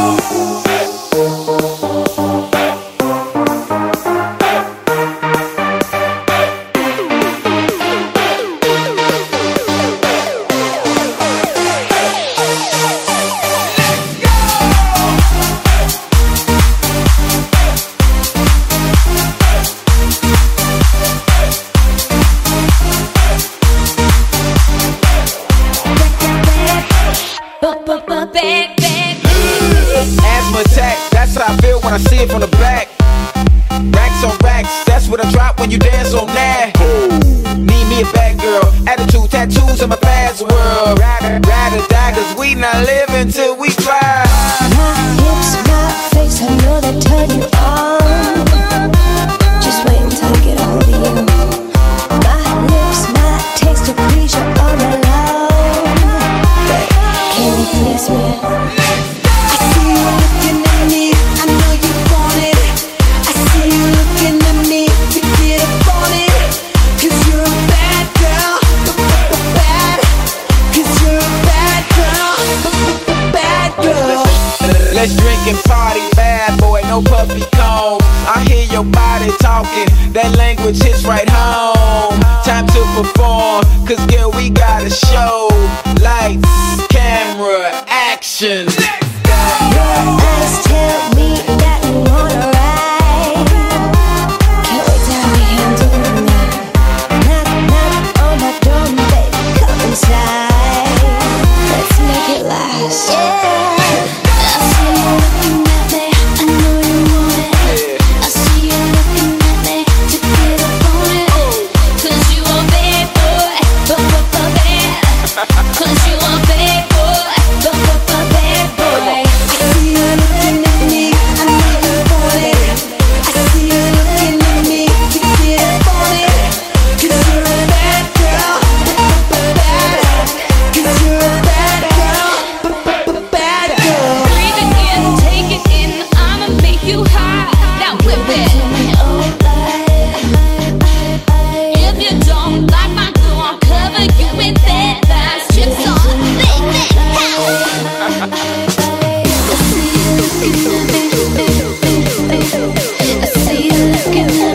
Música how I feel when I see it from the back. Racks on racks, that's what I drop when you dance on that. Need me a bad girl, attitude, tattoos in my past world. Ride, ride or die, cause we not living till we try. can party, bad boy, no puffy comb. I hear your body talking, that language hits right home. Time to perform, cause girl, we got a show. Lights, camera, action. Tell me that you wanna inside. Let's make it last. Yeah. skin.